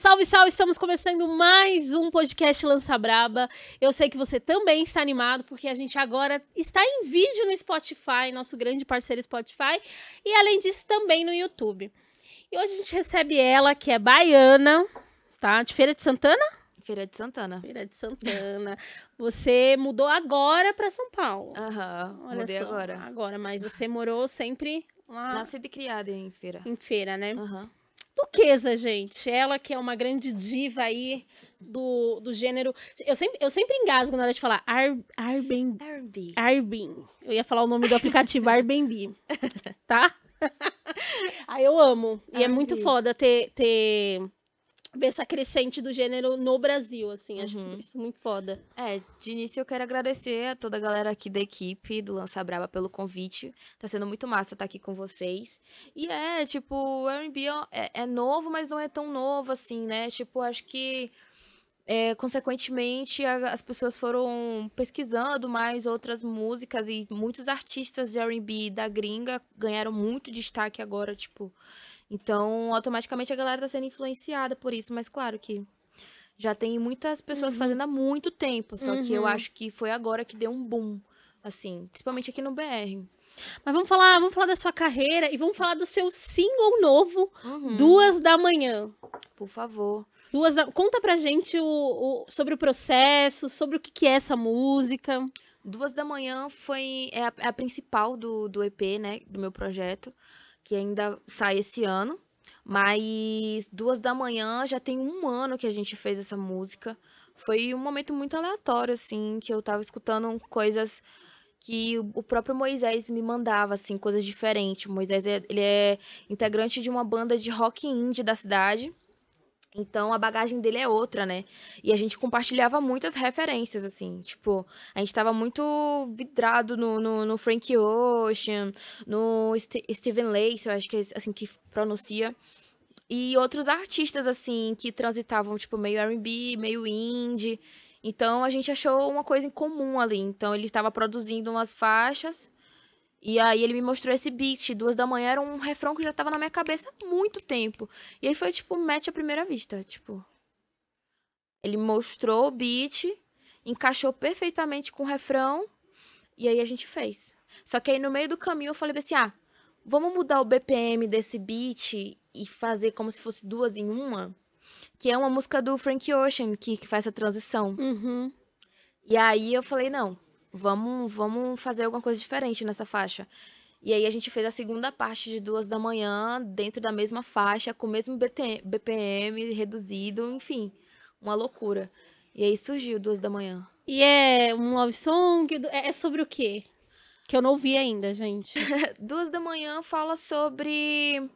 Salve, salve! Estamos começando mais um podcast Lança Braba. Eu sei que você também está animado, porque a gente agora está em vídeo no Spotify, nosso grande parceiro Spotify, e além disso também no YouTube. E hoje a gente recebe ela, que é baiana, tá? De Feira de Santana? Feira de Santana. Feira de Santana. Você mudou agora para São Paulo. Aham, Olha mudei só, agora. Agora, mas você morou sempre lá Nascida e criada em feira. em feira, né? Aham. Duquesa, gente. Ela que é uma grande diva aí do, do gênero. Eu sempre, eu sempre engasgo na hora de falar Ar, Arben, R&B. Airbnb. Eu ia falar o nome do aplicativo Airbnb. Tá? Aí eu amo. E é muito Airbnb. foda ter, ter ver essa crescente do gênero no Brasil, assim. Acho Uhum. isso muito foda. É, de início eu quero agradecer a toda a galera aqui da equipe do Lança Braba pelo convite. Tá sendo muito massa estar aqui com vocês. E é, tipo, o R&B é, é novo, mas não é tão novo assim, né? Tipo, acho que é, consequentemente a- as pessoas foram pesquisando mais outras músicas e muitos artistas de R&B da gringa ganharam muito destaque agora, tipo. Então, automaticamente a galera tá sendo influenciada por isso, mas claro que já tem muitas pessoas fazendo há muito tempo, só que eu Uhum. acho que foi agora que deu um boom, assim, principalmente aqui no BR. Mas vamos falar, vamos falar da sua carreira e vamos falar do seu single novo, Uhum. Duas da Manhã. Por favor. Duas da... Conta pra gente o, o- sobre o processo, sobre o que, que é essa música. Duas da manhã foi é a, é a principal do, do EP, né? Do meu projeto, que ainda sai esse ano. Mas duas da manhã já tem um ano que a gente fez essa música. Foi um momento muito aleatório, assim, que eu tava escutando coisas que o próprio Moisés me mandava, assim, coisas diferentes. O Moisés, é- ele é integrante de uma banda de rock indie da cidade. Então a bagagem dele é outra, né? E a gente compartilhava muitas referências, assim. Tipo, a gente tava muito vidrado no, no, no Frank Ocean, no Ste Steven Lace, eu acho que é assim que pronuncia. E outros artistas, assim, que transitavam, tipo, meio R&B, meio indie. Então a gente achou uma coisa em comum ali. Então ele tava produzindo umas faixas. E aí ele me mostrou esse beat, duas da manhã, era um refrão que já tava na minha cabeça há muito tempo. E aí foi, tipo, match à primeira vista, tipo... Ele mostrou o beat, encaixou perfeitamente com o refrão, e aí a gente fez. Só que aí no meio do caminho eu falei assim, ah, vamos mudar o BPM desse beat e fazer como se fosse duas em uma? Que é uma música do Frank Ocean que, que faz essa transição. Uhum. E aí eu falei, não, vamos, vamos fazer alguma coisa diferente nessa faixa. E aí a gente fez a segunda parte de duas da manhã, dentro da mesma faixa, com o mesmo BPM reduzido, enfim, uma loucura. E aí surgiu duas da manhã. E é um love song? É é sobre o quê? Que eu não ouvi ainda, gente. Duas da manhã fala sobre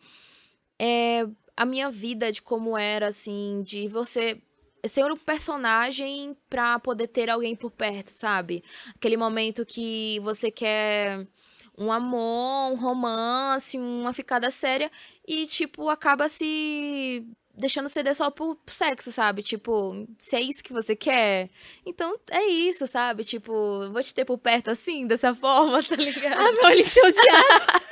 é, a minha vida, de como era, assim, de você ser um personagem pra poder ter alguém por perto, sabe? Aquele momento que você quer um amor, um romance, uma ficada séria e, tipo, acaba se deixando ceder só por sexo, sabe? Tipo, se é isso que você quer, então é isso, sabe? Tipo, vou te ter por perto assim, dessa forma, tá ligado? ah, meu, ele show de ar.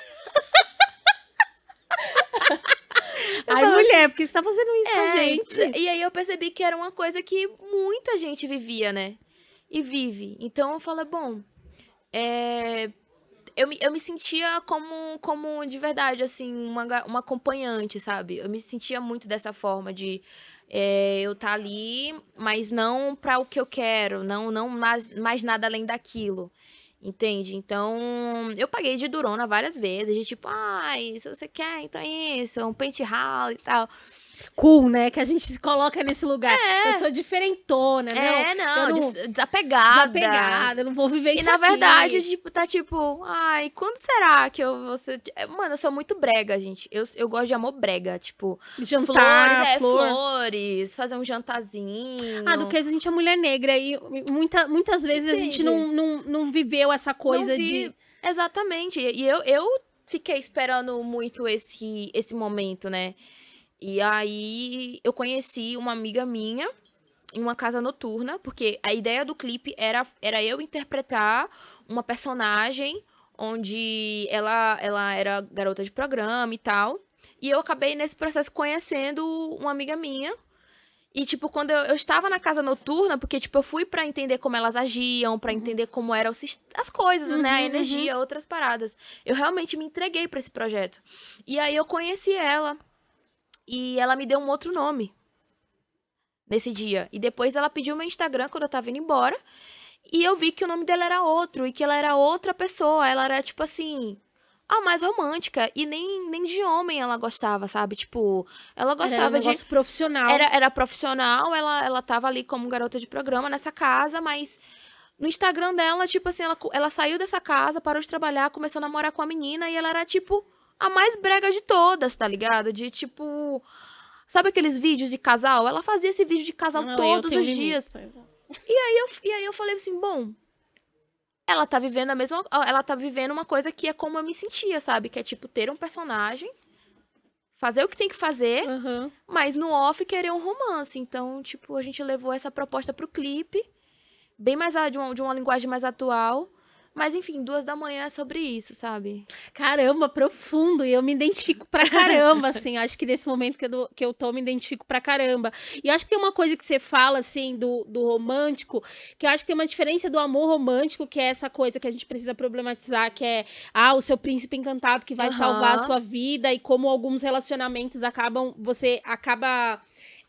Ai, falo mulher, por que você tá fazendo isso com a É, gente? E aí eu percebi que era uma coisa que muita gente vivia, né? E vive. Então eu falei, bom, é, eu, me, eu me sentia como, como de verdade, assim, uma, uma acompanhante, sabe? Eu me sentia muito dessa forma de é, eu estar ali, mas não para o que eu quero, não, não mais, mais nada além daquilo. Entende? Então, eu paguei de durona várias vezes, de tipo, ai, se você quer, então é isso, um pente ralo e tal. Cool, né? Que a gente se coloca nesse lugar. É. Eu sou diferentona, né? É, não, desapegada. Desapegada, eu não vou viver E isso na aqui. verdade, tipo, tá tipo, ai, quando será que eu vou ser. É, Mano, eu sou muito brega, gente. Eu, eu gosto de amor brega, tipo, Jantar, flores, é, flor. flores, fazer um jantarzinho. Ah, do que a gente é mulher negra e muita, muitas vezes a gente não, não, não viveu essa coisa vi- de. Exatamente. E eu, eu fiquei esperando muito esse, esse momento, né? E aí eu conheci uma amiga minha em uma casa noturna, porque a ideia do clipe era, era eu interpretar uma personagem onde ela, ela era garota de programa e tal. E eu acabei nesse processo conhecendo uma amiga minha E, tipo, quando eu, eu estava na casa noturna, porque, tipo, eu fui para entender como elas agiam, para entender como eram as coisas, uhum, né? A uhum, energia, uhum. outras paradas. Eu realmente me entreguei para esse projeto. E aí eu conheci ela. E ela me deu um outro nome. Nesse dia. E depois ela pediu meu Instagram quando eu tava indo embora. E eu vi que o nome dela era outro. E que ela era outra pessoa. Ela era, tipo assim a mais romântica. E nem, nem de homem ela gostava, sabe? Tipo, ela gostava era um de. profissional. Era, era profissional, ela, ela tava ali como garota de programa nessa casa, mas. No Instagram dela, tipo assim, ela, ela saiu dessa casa, parou de trabalhar, começou a namorar com a menina e ela era, tipo, a mais brega de todas, tá ligado? De tipo. Sabe aqueles vídeos de casal? Ela fazia esse vídeo de casal Não, todos os dias. E aí, eu, e aí eu falei assim, bom, ela tá vivendo a mesma. Ela tá vivendo uma coisa que é como eu me sentia, sabe? Que é tipo ter um personagem, fazer o que tem que fazer, uhum. mas no off querer um romance. Então, tipo, a gente levou essa proposta pro clipe, bem mais de uma, de uma linguagem mais atual. Mas enfim, duas da manhã é sobre isso, sabe? Caramba, profundo. E eu me identifico pra caramba, assim. Acho que nesse momento que eu, que eu tô, me identifico pra caramba. E acho que tem uma coisa que você fala, assim, do, do romântico, que eu acho que tem uma diferença do amor romântico, que é essa coisa que a gente precisa problematizar, que é, ah, o seu príncipe encantado que vai uhum. salvar a sua vida, e como alguns relacionamentos acabam, você acaba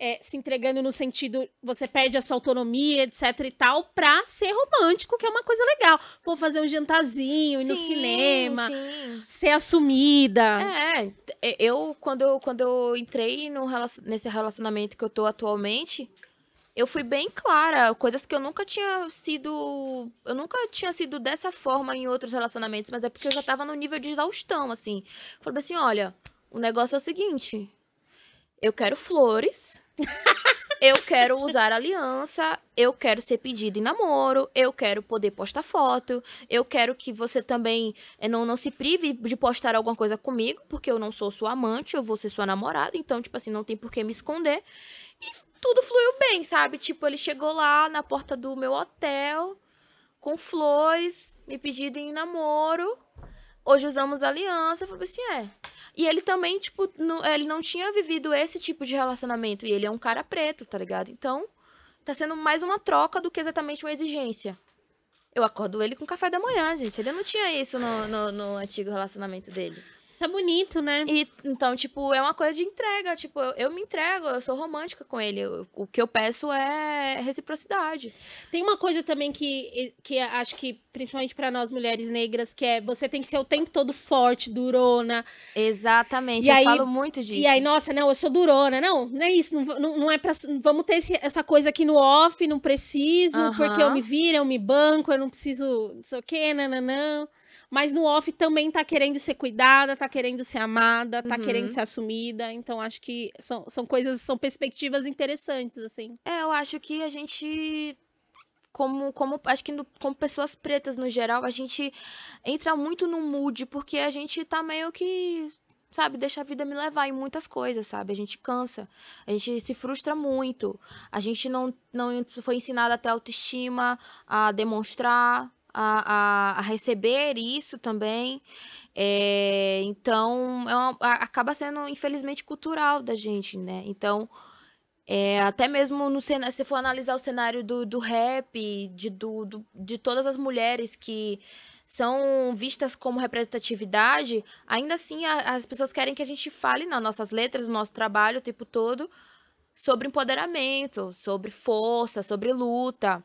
é, se entregando no sentido você perde a sua autonomia, etc e tal, pra ser romântico, que é uma coisa legal. Pô, fazer um jantarzinho, ir sim, no cinema, sim. ser assumida. É, eu quando, eu, quando eu entrei no, nesse relacionamento que eu tô atualmente, eu fui bem clara, coisas que eu nunca tinha sido. Eu nunca tinha sido dessa forma em outros relacionamentos, mas é porque eu já tava no nível de exaustão, assim. Falei assim: olha, o negócio é o seguinte. Eu quero flores eu quero usar aliança, eu quero ser pedido em namoro, eu quero poder postar foto, eu quero que você também eh, não, não se prive de postar alguma coisa comigo, porque eu não sou sua amante, eu vou ser sua namorada, então, tipo assim, não tem por que me esconder. E tudo fluiu bem, sabe? Tipo, ele chegou lá na porta do meu hotel, com flores, me pedindo em namoro. Hoje usamos aliança. Eu falei assim, é. E ele também, tipo, não, ele não tinha vivido esse tipo de relacionamento. E ele é um cara preto, tá ligado? Então, tá sendo mais uma troca do que exatamente uma exigência. Eu acordo ele com café da manhã, gente. Ele não tinha isso no, no, no antigo relacionamento dele. Isso é bonito, né? E, então, tipo, é uma coisa de entrega. Tipo, eu, eu me entrego, eu sou romântica com ele. Eu, o que eu peço é reciprocidade. Tem uma coisa também que, que acho que, principalmente para nós mulheres negras, que é você tem que ser o tempo todo forte, durona. Exatamente, e eu aí, falo muito disso. E aí, nossa, não, eu sou durona. Não, não é isso. Não, não, não é pra. Vamos ter esse, essa coisa aqui no off, não preciso, porque eu me viro, eu me banco, eu não preciso, não sei o quê, nananã mas no off também tá querendo ser cuidada, tá querendo ser amada, tá uhum. querendo ser assumida. Então acho que são, são coisas, são perspectivas interessantes, assim. É, eu acho que a gente como, como acho que no, como pessoas pretas no geral, a gente entra muito no mood, porque a gente tá meio que, sabe, deixa a vida me levar em muitas coisas, sabe? A gente cansa, a gente se frustra muito, a gente não, não foi ensinado a ter autoestima, a demonstrar, a, a, a receber isso também. É, então, é uma, acaba sendo, infelizmente, cultural da gente, né? Então, é, até mesmo no se for analisar o cenário do, do rap, de, do, do, de todas as mulheres que são vistas como representatividade, ainda assim a, as pessoas querem que a gente fale nas nossas letras, no nosso trabalho o tempo todo, sobre empoderamento, sobre força, sobre luta.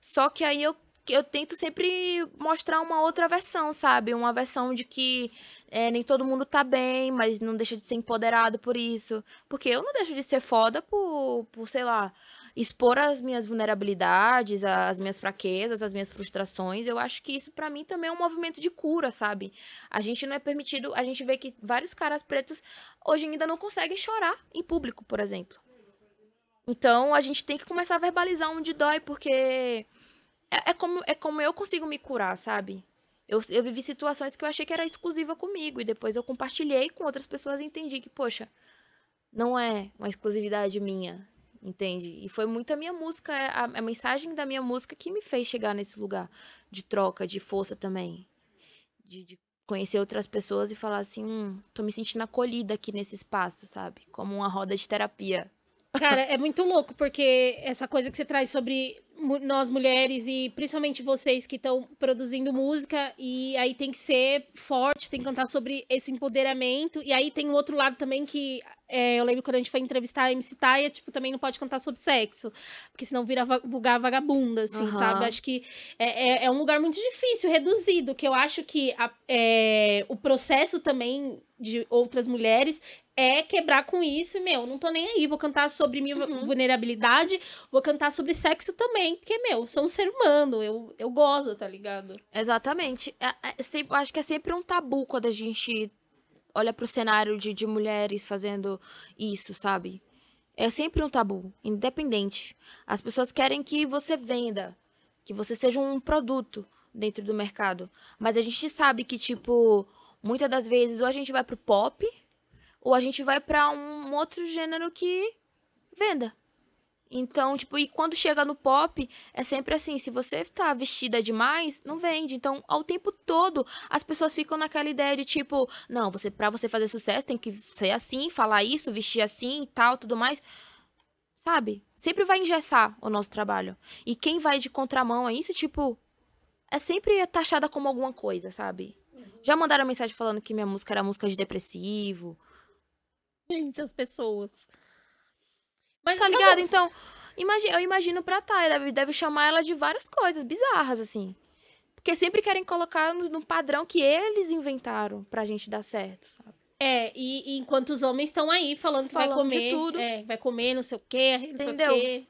Só que aí eu eu tento sempre mostrar uma outra versão, sabe? Uma versão de que é, nem todo mundo tá bem, mas não deixa de ser empoderado por isso. Porque eu não deixo de ser foda por, por sei lá, expor as minhas vulnerabilidades, as minhas fraquezas, as minhas frustrações. Eu acho que isso para mim também é um movimento de cura, sabe? A gente não é permitido, a gente vê que vários caras pretos hoje ainda não conseguem chorar em público, por exemplo. Então a gente tem que começar a verbalizar onde dói, porque é, é, como, é como eu consigo me curar, sabe? Eu, eu vivi situações que eu achei que era exclusiva comigo. E depois eu compartilhei com outras pessoas e entendi que, poxa, não é uma exclusividade minha. Entende? E foi muito a minha música, é a, a mensagem da minha música que me fez chegar nesse lugar de troca, de força também. De, de conhecer outras pessoas e falar assim: hum, tô me sentindo acolhida aqui nesse espaço, sabe? Como uma roda de terapia. Cara, é muito louco, porque essa coisa que você traz sobre nós mulheres e principalmente vocês que estão produzindo música e aí tem que ser forte, tem que cantar sobre esse empoderamento e aí tem o outro lado também que é, eu lembro quando a gente foi entrevistar a MC Taia, tipo, também não pode cantar sobre sexo, porque senão vira vulgar vagabunda, assim, uhum. sabe? Acho que é, é, é, um lugar muito difícil, reduzido, que eu acho que a, é, o processo também de outras mulheres é quebrar com isso e, meu, não tô nem aí, vou cantar sobre minha uhum. vulnerabilidade, vou cantar sobre sexo também, porque, meu, sou um ser humano, eu, eu gozo, tá ligado? Exatamente. É, é, acho que é sempre um tabu quando a gente olha pro cenário de, de mulheres fazendo isso, sabe? É sempre um tabu, independente. As pessoas querem que você venda, que você seja um produto dentro do mercado. Mas a gente sabe que, tipo, muitas das vezes ou a gente vai pro pop ou a gente vai para um outro gênero que venda. Então, tipo, e quando chega no pop, é sempre assim, se você tá vestida demais, não vende. Então, ao tempo todo, as pessoas ficam naquela ideia de tipo, não, você para você fazer sucesso tem que ser assim, falar isso, vestir assim e tal, tudo mais. Sabe? Sempre vai engessar o nosso trabalho. E quem vai de contramão a isso, tipo, é sempre taxada como alguma coisa, sabe? Já mandaram mensagem falando que minha música era música de depressivo, Gente, as pessoas. Mas tá ligado? Então, imagine, eu imagino pra Thay, deve, deve chamar ela de várias coisas bizarras, assim. Porque sempre querem colocar no, no padrão que eles inventaram pra gente dar certo, sabe? É, e, e enquanto os homens estão aí falando que falando vai comer. tudo. É, vai comer não sei o quê, não Entendeu? sei o quê.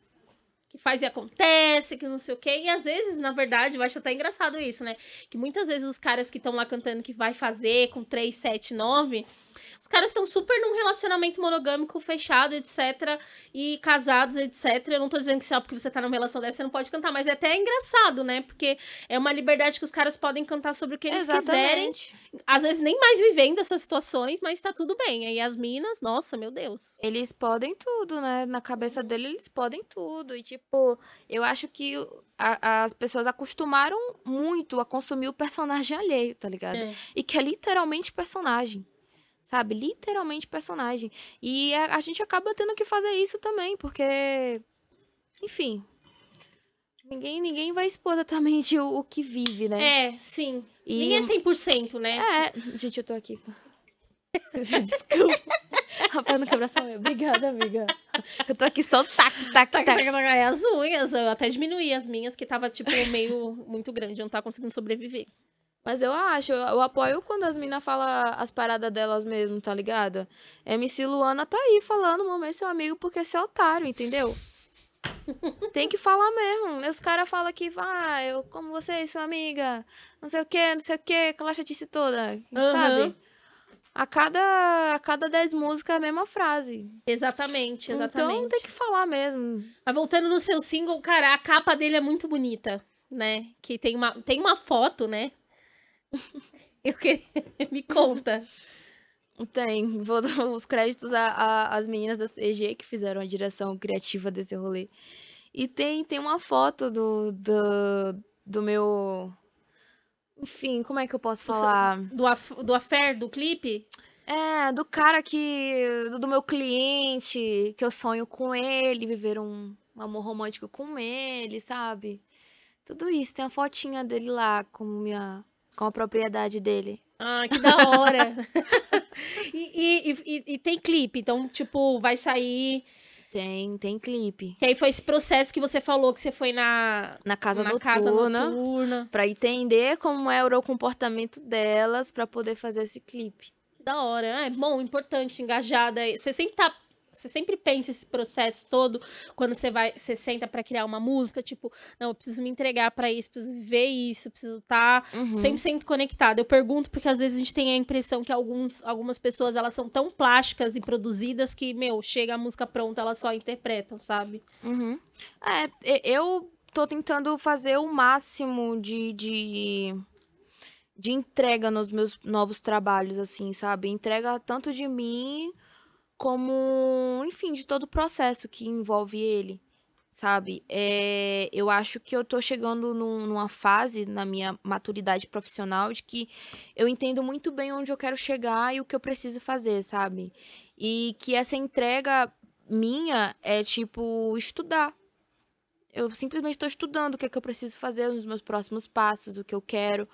Que faz e acontece, que não sei o quê. E às vezes, na verdade, eu acho até engraçado isso, né? Que muitas vezes os caras que estão lá cantando que vai fazer com 3, 7, 9 os caras estão super num relacionamento monogâmico fechado, etc. E casados, etc. Eu não tô dizendo que só porque você tá numa relação dessa você não pode cantar, mas é até engraçado, né? Porque é uma liberdade que os caras podem cantar sobre o que eles Exatamente. quiserem. Às vezes nem mais vivendo essas situações, mas tá tudo bem. Aí as minas, nossa, meu Deus. Eles podem tudo, né? Na cabeça dele, eles podem tudo. E, tipo, eu acho que a, as pessoas acostumaram muito a consumir o personagem alheio, tá ligado? É. E que é literalmente personagem sabe? Literalmente personagem. E a, a, gente acaba tendo que fazer isso também, porque. Enfim. Ninguém, ninguém vai expor exatamente o, o que vive, né? É, sim. E... Ninguém é 100%, né? É. Gente, eu tô aqui. Desculpa. Rapaz, não quebra essa unha. Obrigada, amiga. Eu tô aqui só tac, tac, tac. tac. As unhas, eu até diminuí as minhas, que tava, tipo, meio muito grande. Eu não tava conseguindo sobreviver. Mas eu acho, eu, eu apoio quando as minas falam as paradas delas mesmo, tá ligado? MC Luana tá aí falando, mamãe, seu amigo, porque você é otário, entendeu? Tem que falar mesmo. Os caras falam que, ah, eu como você, sua amiga, não sei o que, não sei o que, aquela chatice toda, uhum. sabe? A cada, a cada dez músicas é a mesma frase. Exatamente, exatamente. Então tem que falar mesmo. Mas voltando no seu single, cara, a capa dele é muito bonita, né? Que tem uma, tem uma foto, né? Eu queria. Me conta. Tem. Vou dar os créditos às meninas da CG que fizeram a direção criativa desse rolê. E tem, tem uma foto do, do, do meu. Enfim, como é que eu posso falar? Do, af, do affair do clipe? É, do cara que. Do meu cliente, que eu sonho com ele, viver um, um amor romântico com ele, sabe? Tudo isso. Tem a fotinha dele lá como minha com a propriedade dele. Ah, que da hora. e, e, e, e, tem clipe, então, tipo, vai sair. Tem, tem clipe. Que aí foi esse processo que você falou que você foi na, na casa, na noturna, casa noturna. Pra entender como era o comportamento delas, para poder fazer esse clipe. Da hora. Ah, é bom, importante, engajada. Você sempre tá você sempre pensa esse processo todo quando você vai, você senta para criar uma música, tipo, não, eu preciso me entregar para isso, preciso viver isso, preciso estar tá uhum. 100% conectado. Eu pergunto porque às vezes a gente tem a impressão que alguns, algumas pessoas elas são tão plásticas e produzidas que, meu, chega a música pronta, elas só interpretam, sabe? Uhum. É, eu tô tentando fazer o máximo de, de de entrega nos meus novos trabalhos, assim, sabe? Entrega tanto de mim como, enfim, de todo o processo que envolve ele, sabe? É, eu acho que eu tô chegando num, numa fase na minha maturidade profissional de que eu entendo muito bem onde eu quero chegar e o que eu preciso fazer, sabe? E que essa entrega minha é, tipo, estudar. Eu simplesmente estou estudando o que, é que eu preciso fazer nos meus próximos passos, o que eu quero.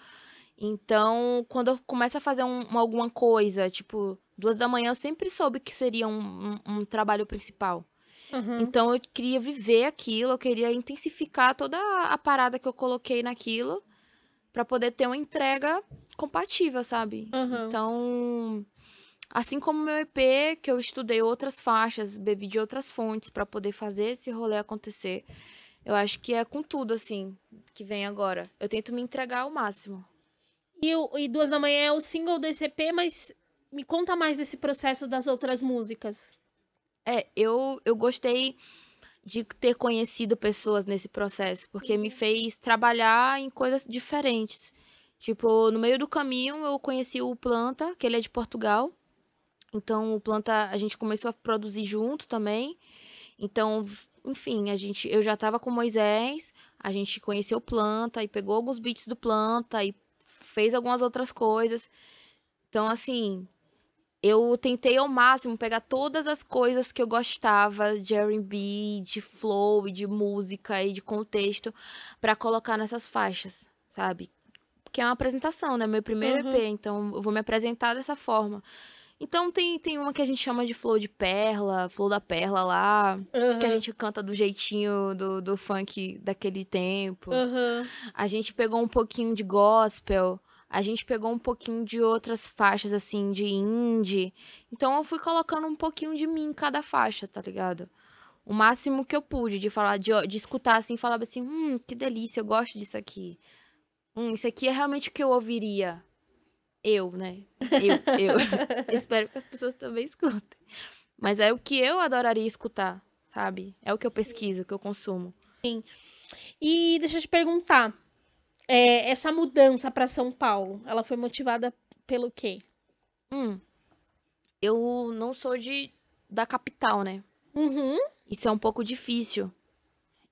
Então, quando eu começo a fazer um, alguma coisa, tipo, duas da manhã, eu sempre soube que seria um, um, um trabalho principal. Uhum. Então, eu queria viver aquilo, eu queria intensificar toda a parada que eu coloquei naquilo para poder ter uma entrega compatível, sabe? Uhum. Então, assim como meu EP, que eu estudei outras faixas, bebi de outras fontes para poder fazer esse rolê acontecer. Eu acho que é com tudo, assim, que vem agora. Eu tento me entregar ao máximo. E, o, e Duas da Manhã é o single desse EP, mas me conta mais desse processo das outras músicas. É, eu, eu gostei de ter conhecido pessoas nesse processo, porque me fez trabalhar em coisas diferentes. Tipo, no meio do caminho eu conheci o Planta, que ele é de Portugal. Então, o Planta a gente começou a produzir junto também. Então, enfim, a gente eu já tava com Moisés, a gente conheceu o Planta e pegou alguns beats do Planta e fez algumas outras coisas. Então, assim, eu tentei ao máximo pegar todas as coisas que eu gostava de R&B, de flow, de música e de contexto para colocar nessas faixas, sabe? Que é uma apresentação, né? Meu primeiro uhum. EP, então eu vou me apresentar dessa forma. Então tem, tem uma que a gente chama de flow de perla, flow da perla lá, uhum. que a gente canta do jeitinho do, do funk daquele tempo. Uhum. A gente pegou um pouquinho de gospel a gente pegou um pouquinho de outras faixas, assim, de indie. Então eu fui colocando um pouquinho de mim em cada faixa, tá ligado? O máximo que eu pude de falar, de, de escutar assim, falava assim, hum, que delícia, eu gosto disso aqui. Hum, isso aqui é realmente o que eu ouviria. Eu, né? Eu, eu. Espero que as pessoas também escutem. Mas é o que eu adoraria escutar, sabe? É o que eu pesquiso, o que eu consumo. Sim. E deixa eu te perguntar, é, essa mudança para São Paulo, ela foi motivada pelo quê? Hum, eu não sou de da capital, né? Uhum. Isso é um pouco difícil.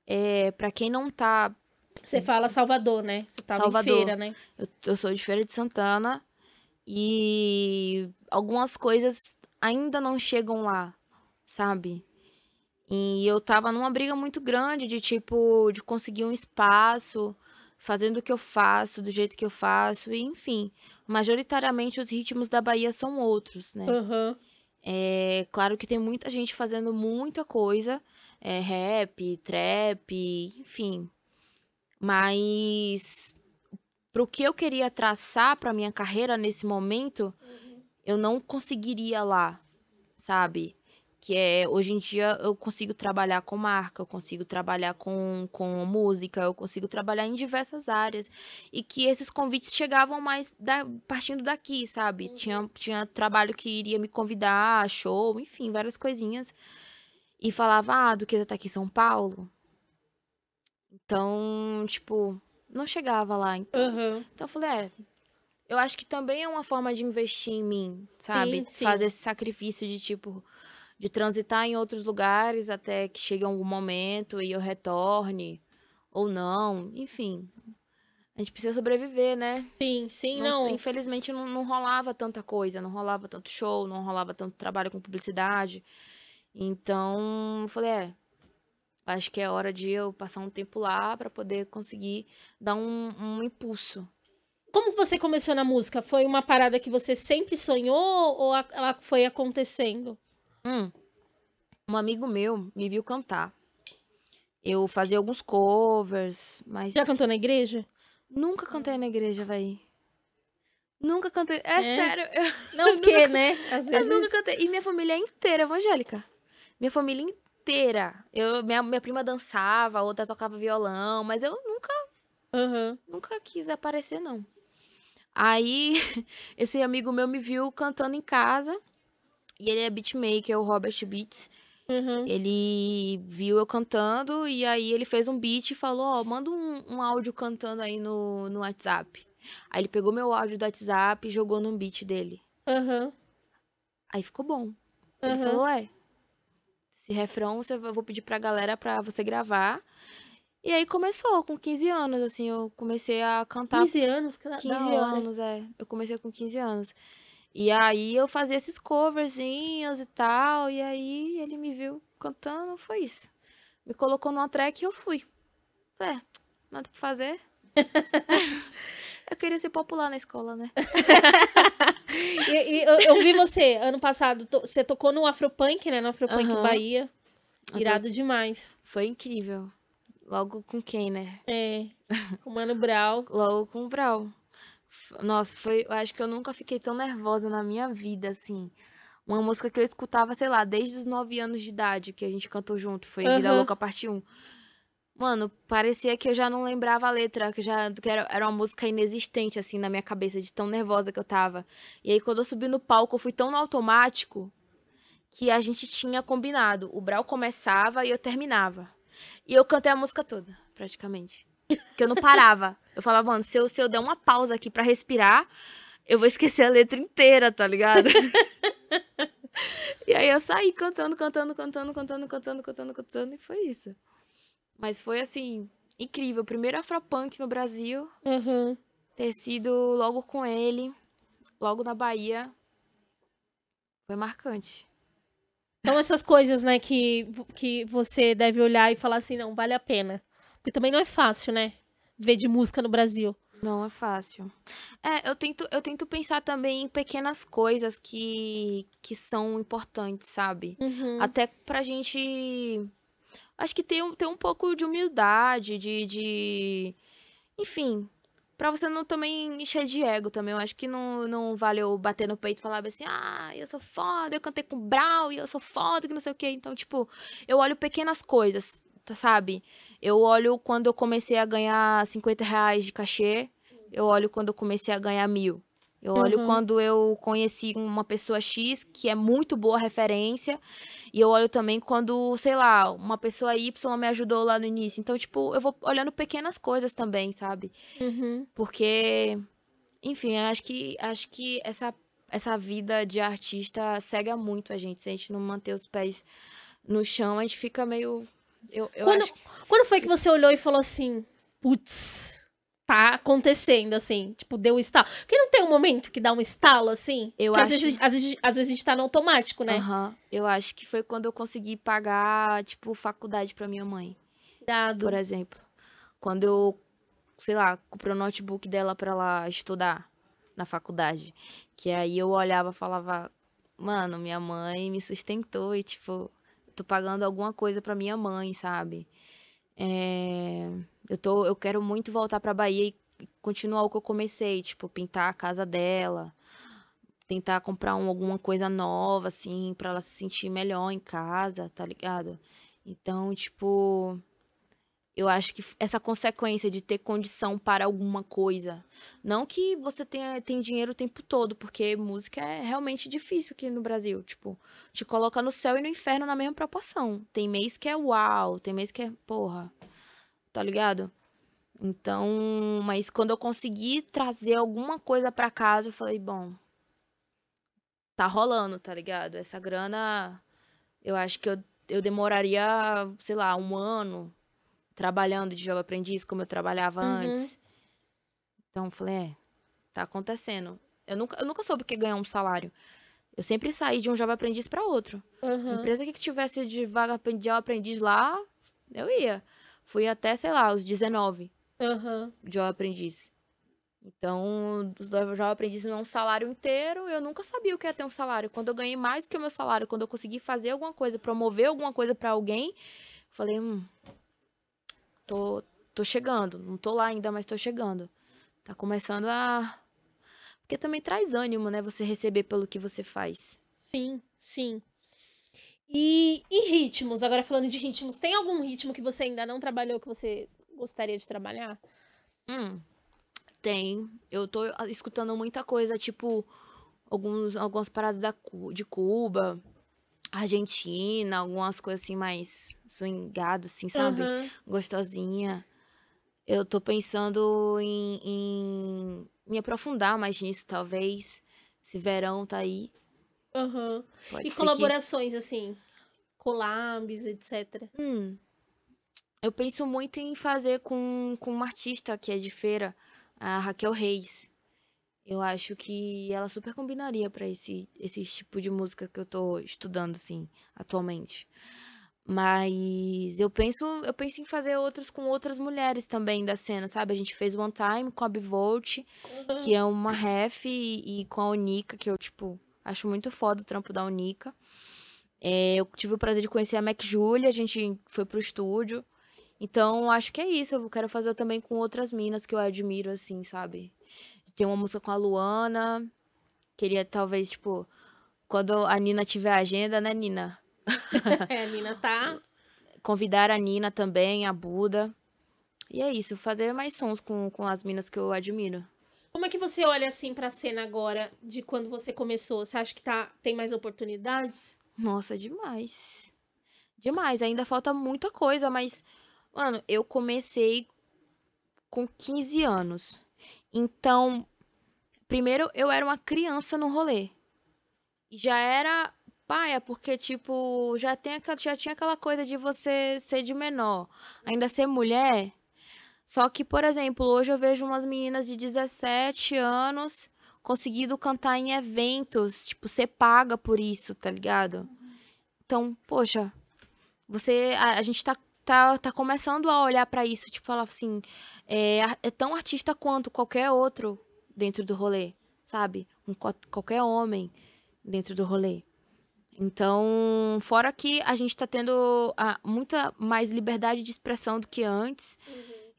É, para quem não tá. Você fala Salvador, né? Você tava Salvador. em feira, né? Eu, eu sou de Feira de Santana e algumas coisas ainda não chegam lá, sabe? E eu tava numa briga muito grande de tipo, de conseguir um espaço fazendo o que eu faço, do jeito que eu faço, e enfim. Majoritariamente os ritmos da Bahia são outros, né? Uhum. É claro que tem muita gente fazendo muita coisa, é, rap, trap, enfim. Mas pro que eu queria traçar para minha carreira nesse momento, uhum. eu não conseguiria lá, sabe? Que é hoje em dia eu consigo trabalhar com marca, eu consigo trabalhar com, com música, eu consigo trabalhar em diversas áreas e que esses convites chegavam mais da, partindo daqui, sabe? Uhum. Tinha, tinha trabalho que iria me convidar, show, enfim, várias coisinhas e falava, ah, do que você tá aqui em São Paulo? Então, tipo, não chegava lá. Então, uhum. então eu falei, é, eu acho que também é uma forma de investir em mim, sabe? Sim, sim. Fazer esse sacrifício de tipo, de transitar em outros lugares até que chegue algum momento e eu retorne ou não, enfim. A gente precisa sobreviver, né? Sim, sim, não. não. Infelizmente não, não rolava tanta coisa, não rolava tanto show, não rolava tanto trabalho com publicidade. Então, eu falei, é, acho que é hora de eu passar um tempo lá para poder conseguir dar um, um impulso. Como você começou na música? Foi uma parada que você sempre sonhou ou ela foi acontecendo? Hum. Um amigo meu me viu cantar. Eu fazia alguns covers, mas. Já cantou na igreja? Nunca cantei na igreja, véi. Nunca cantei. É, é. sério. Eu... Não o quê, né? Às vezes... Eu nunca cantei. E minha família é inteira evangélica. Minha família inteira. Eu, minha, minha prima dançava, a outra tocava violão, mas eu nunca. Uhum. Nunca quis aparecer, não. Aí, esse amigo meu me viu cantando em casa. E ele é beatmaker, o Robert Beats. Uhum. Ele viu eu cantando e aí ele fez um beat e falou: Ó, oh, manda um, um áudio cantando aí no, no WhatsApp. Aí ele pegou meu áudio do WhatsApp e jogou num beat dele. Uhum. Aí ficou bom. Ele uhum. falou: Ué, esse refrão você, eu vou pedir pra galera pra você gravar. E aí começou com 15 anos, assim, eu comecei a cantar. 15 anos? 15 anos, é. Eu comecei com 15 anos. E aí eu fazia esses coverzinhos e tal, e aí ele me viu cantando, foi isso. Me colocou numa track e eu fui. Falei, é, nada pra fazer. eu queria ser popular na escola, né? e, e eu, eu, vi você, ano passado, to, você tocou no Afropunk, né? No Afropunk uhum. Bahia. Irado tô... demais. Foi incrível. Logo com quem, né? É. Com o Mano Brau. Logo com o Brau. Nossa, foi. Eu acho que eu nunca fiquei tão nervosa na minha vida, assim. Uma música que eu escutava, sei lá, desde os 9 anos de idade, que a gente cantou junto. Foi uhum. Vida Louca Parte 1. Mano, parecia que eu já não lembrava a letra, que já que era, era uma música inexistente, assim, na minha cabeça, de tão nervosa que eu tava. E aí, quando eu subi no palco, eu fui tão no automático que a gente tinha combinado. O Brau começava e eu terminava. E eu cantei a música toda, praticamente. Que eu não parava. Eu falava, mano, se eu, se eu der uma pausa aqui para respirar, eu vou esquecer a letra inteira, tá ligado? e aí eu saí cantando, cantando, cantando, cantando, cantando, cantando, cantando, e foi isso. Mas foi assim, incrível. Primeiro Afropunk no Brasil. Uhum. Ter sido logo com ele, logo na Bahia. Foi marcante. Então essas coisas, né, que, que você deve olhar e falar assim, não, vale a pena. Porque também não é fácil, né? Ver de música no Brasil. Não é fácil. É, eu tento, eu tento pensar também em pequenas coisas que, que são importantes, sabe? Uhum. Até pra gente. Acho que ter, ter um pouco de humildade, de. de... Enfim, Pra você não também encher de ego também. Eu acho que não, não vale eu bater no peito e falar assim, ah, eu sou foda, eu cantei com o Brau e eu sou foda, que não sei o quê. Então, tipo, eu olho pequenas coisas, tá, sabe? Eu olho quando eu comecei a ganhar 50 reais de cachê, eu olho quando eu comecei a ganhar mil. Eu olho uhum. quando eu conheci uma pessoa X que é muito boa referência. E eu olho também quando, sei lá, uma pessoa Y me ajudou lá no início. Então, tipo, eu vou olhando pequenas coisas também, sabe? Uhum. Porque, enfim, acho que, acho que essa, essa vida de artista cega muito a gente. Se a gente não manter os pés no chão, a gente fica meio. Eu, eu quando, acho... quando foi que você olhou e falou assim, putz, tá acontecendo, assim. Tipo, deu um estalo. Porque não tem um momento que dá um estalo, assim? Eu acho... Às vezes, às, vezes, às vezes a gente tá no automático, né? Uhum. Eu acho que foi quando eu consegui pagar, tipo, faculdade pra minha mãe. Dado. Por exemplo. Quando eu, sei lá, comprei o notebook dela pra ela estudar na faculdade. Que aí eu olhava e falava, mano, minha mãe me sustentou e, tipo, tô pagando alguma coisa pra minha mãe, sabe? É... Eu, tô, eu quero muito voltar pra Bahia e continuar o que eu comecei, tipo, pintar a casa dela, tentar comprar um, alguma coisa nova, assim, pra ela se sentir melhor em casa, tá ligado? Então, tipo, eu acho que essa consequência de ter condição para alguma coisa. Não que você tenha tem dinheiro o tempo todo, porque música é realmente difícil aqui no Brasil. Tipo, te coloca no céu e no inferno na mesma proporção. Tem mês que é uau, tem mês que é porra tá ligado? Então, mas quando eu consegui trazer alguma coisa para casa, eu falei, bom, tá rolando, tá ligado? Essa grana, eu acho que eu, eu demoraria, sei lá, um ano trabalhando de jovem aprendiz como eu trabalhava uhum. antes. Então, eu falei, é, tá acontecendo. Eu nunca, eu nunca soube o que ganhar um salário. Eu sempre saí de um jovem aprendiz para outro. Uhum. Empresa que tivesse de vaga de aprendiz lá, eu ia. Fui até, sei lá, os 19 uhum. de jovem aprendiz. Então, os jovem aprendiz não é um salário inteiro, eu nunca sabia o que ia ter um salário. Quando eu ganhei mais do que o meu salário, quando eu consegui fazer alguma coisa, promover alguma coisa para alguém, falei, hum, tô, tô chegando. Não tô lá ainda, mas tô chegando. Tá começando a. Porque também traz ânimo, né? Você receber pelo que você faz. Sim, sim. E, e ritmos, agora falando de ritmos, tem algum ritmo que você ainda não trabalhou que você gostaria de trabalhar? Hum, tem. Eu tô escutando muita coisa, tipo, alguns, algumas paradas da, de Cuba, Argentina, algumas coisas assim mais swingadas, assim, sabe? Uhum. Gostosinha. Eu tô pensando em, em me aprofundar mais nisso, talvez. Esse verão tá aí. Uhum. e colaborações, que... assim, collabs, etc. Hum. Eu penso muito em fazer com, com uma artista que é de feira, a Raquel Reis. Eu acho que ela super combinaria para esse, esse tipo de música que eu tô estudando, assim, atualmente. Mas eu penso, eu penso em fazer outros com outras mulheres também da cena, sabe? A gente fez One Time com a Bivolt, Uhum. que é uma ref, e, e com a Onika, que eu, tipo, acho muito foda o trampo da Onika. É, eu tive o prazer de conhecer a Mac Julia, a gente foi pro estúdio. Então, acho que é isso. Eu quero fazer também com outras minas que eu admiro, assim, sabe? Tem uma música com a Luana. Queria, talvez, tipo, quando a Nina tiver agenda, né, Nina? É, a Nina tá. Convidar a Nina também, a Buda. E é isso, fazer mais sons com, com as minas que eu admiro. Como é que você olha assim pra cena agora de quando você começou? Você acha que tá, tem mais oportunidades? Nossa, demais. Demais. Ainda falta muita coisa, mas, mano, eu comecei com 15 anos. Então, primeiro eu era uma criança no rolê. E já era paia, porque, tipo, já, tem, aquela- já tinha aquela coisa de você ser de menor. Ainda ser mulher. Só que, por exemplo, hoje eu vejo umas meninas de 17 anos conseguindo cantar em eventos, tipo, ser paga por isso, tá ligado? Então, poxa, você, a, a gente tá, tá, tá começando a olhar pra isso, tipo, falar assim, é, é tão artista quanto qualquer outro dentro do rolê, sabe? Um, qualquer homem dentro do rolê. Então, fora que a gente tá tendo ah, muita mais liberdade de expressão do que antes.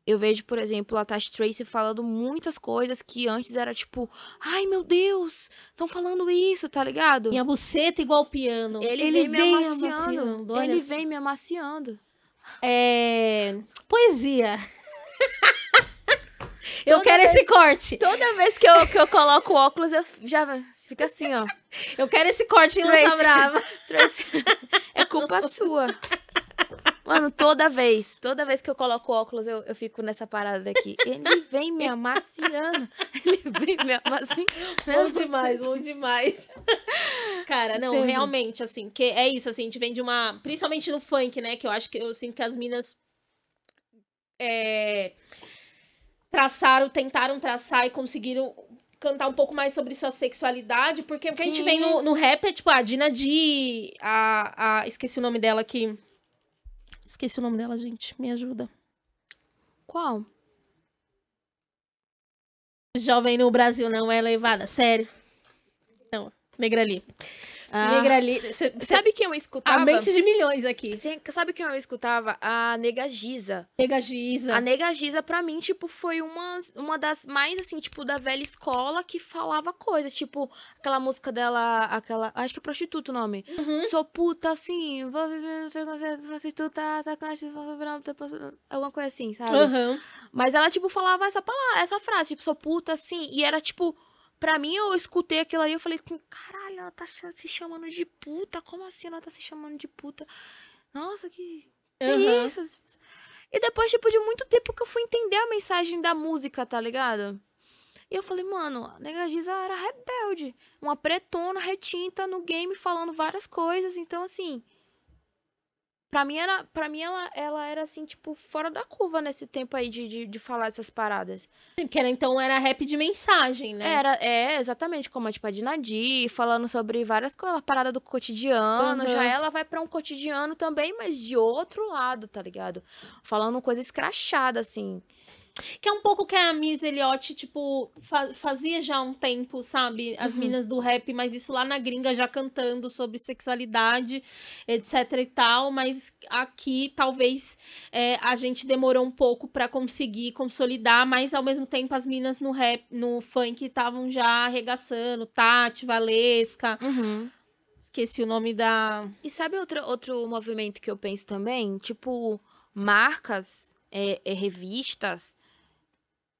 Eu vejo, por exemplo, a Tash Tracy falando muitas coisas que antes era tipo, ai meu Deus, estão falando isso, tá ligado? Minha buceta igual piano. Ele, vem, me amaciando. olha Ele vem me amaciando. É... Poesia. eu Toda quero vez- esse corte. Toda vez que eu, que eu coloco óculos, eu já fica assim, ó. Eu quero esse corte em. Lança Brava. É culpa sua. Mano, toda vez, toda vez que eu coloco óculos, eu, eu fico nessa parada daqui. Ele vem me amaciando. Ele vem me amaciando. Bom demais, bom demais. Cara, não, realmente, assim, que é isso, assim, a gente vem de uma. Principalmente no funk, né? Que eu acho que eu sinto que as minas. é, traçaram, tentaram traçar e conseguiram cantar um pouco mais sobre sua sexualidade, porque o que a gente vem no, no rap é tipo a Dina D, a, a. Esqueci o nome dela aqui. Esqueci o nome dela, gente. Me ajuda. Qual? Jovem no Brasil não é levada, sério. Não, Negrali. Ah, Negrali. Cê, cê, sabe quem eu escutava? a mente de milhões aqui. Cê- Sabe quem eu escutava? A Nega Giza. Nega Giza. A Nega Giza, pra mim, tipo, foi uma, uma das mais, assim, tipo, da velha escola que falava coisas. Tipo, aquela música dela, aquela... Acho que é Prostituto o nome. Uhum. Sou puta, assim, vou viver no preconceito, prostituta, tá com a vou viver no preconceito", Alguma coisa assim, sabe? Aham. Mas ela, tipo, falava essa palavra, essa frase, tipo, sou puta, assim. E era, tipo... Pra mim, eu escutei aquilo ali, eu falei, caralho, ela tá se chamando de puta? Como assim ela tá se chamando de puta? Nossa, que... Que isso? E depois, tipo, de muito tempo que eu fui entender a mensagem da música, tá ligado? E eu falei, mano, a Nega Giza era rebelde. Uma pretona retinta no game falando várias coisas. Então, assim. Pra mim, era, pra mim ela, ela era, assim, tipo, fora da curva nesse tempo aí de, de, de falar essas paradas. Sim, porque era, então era rap de mensagem, né? Era, é, exatamente, como tipo a Dinadi, falando sobre várias coisas, parada do cotidiano. Aham. Já ela vai pra um cotidiano também, mas de outro lado, tá ligado? Falando coisa escrachada, assim. Que é um pouco que a Miss Elliott, tipo, fa- fazia já há um tempo, sabe? As Uhum. minas do rap, mas isso lá na gringa já cantando sobre sexualidade, etc e tal. Mas aqui, talvez, é, a gente demorou um pouco pra conseguir consolidar, mas ao mesmo tempo as minas no rap, no funk estavam já arregaçando. Tati, Valesca. Esqueci o nome da. E sabe outro, outro movimento que eu penso também? Tipo, marcas, é, é, revistas,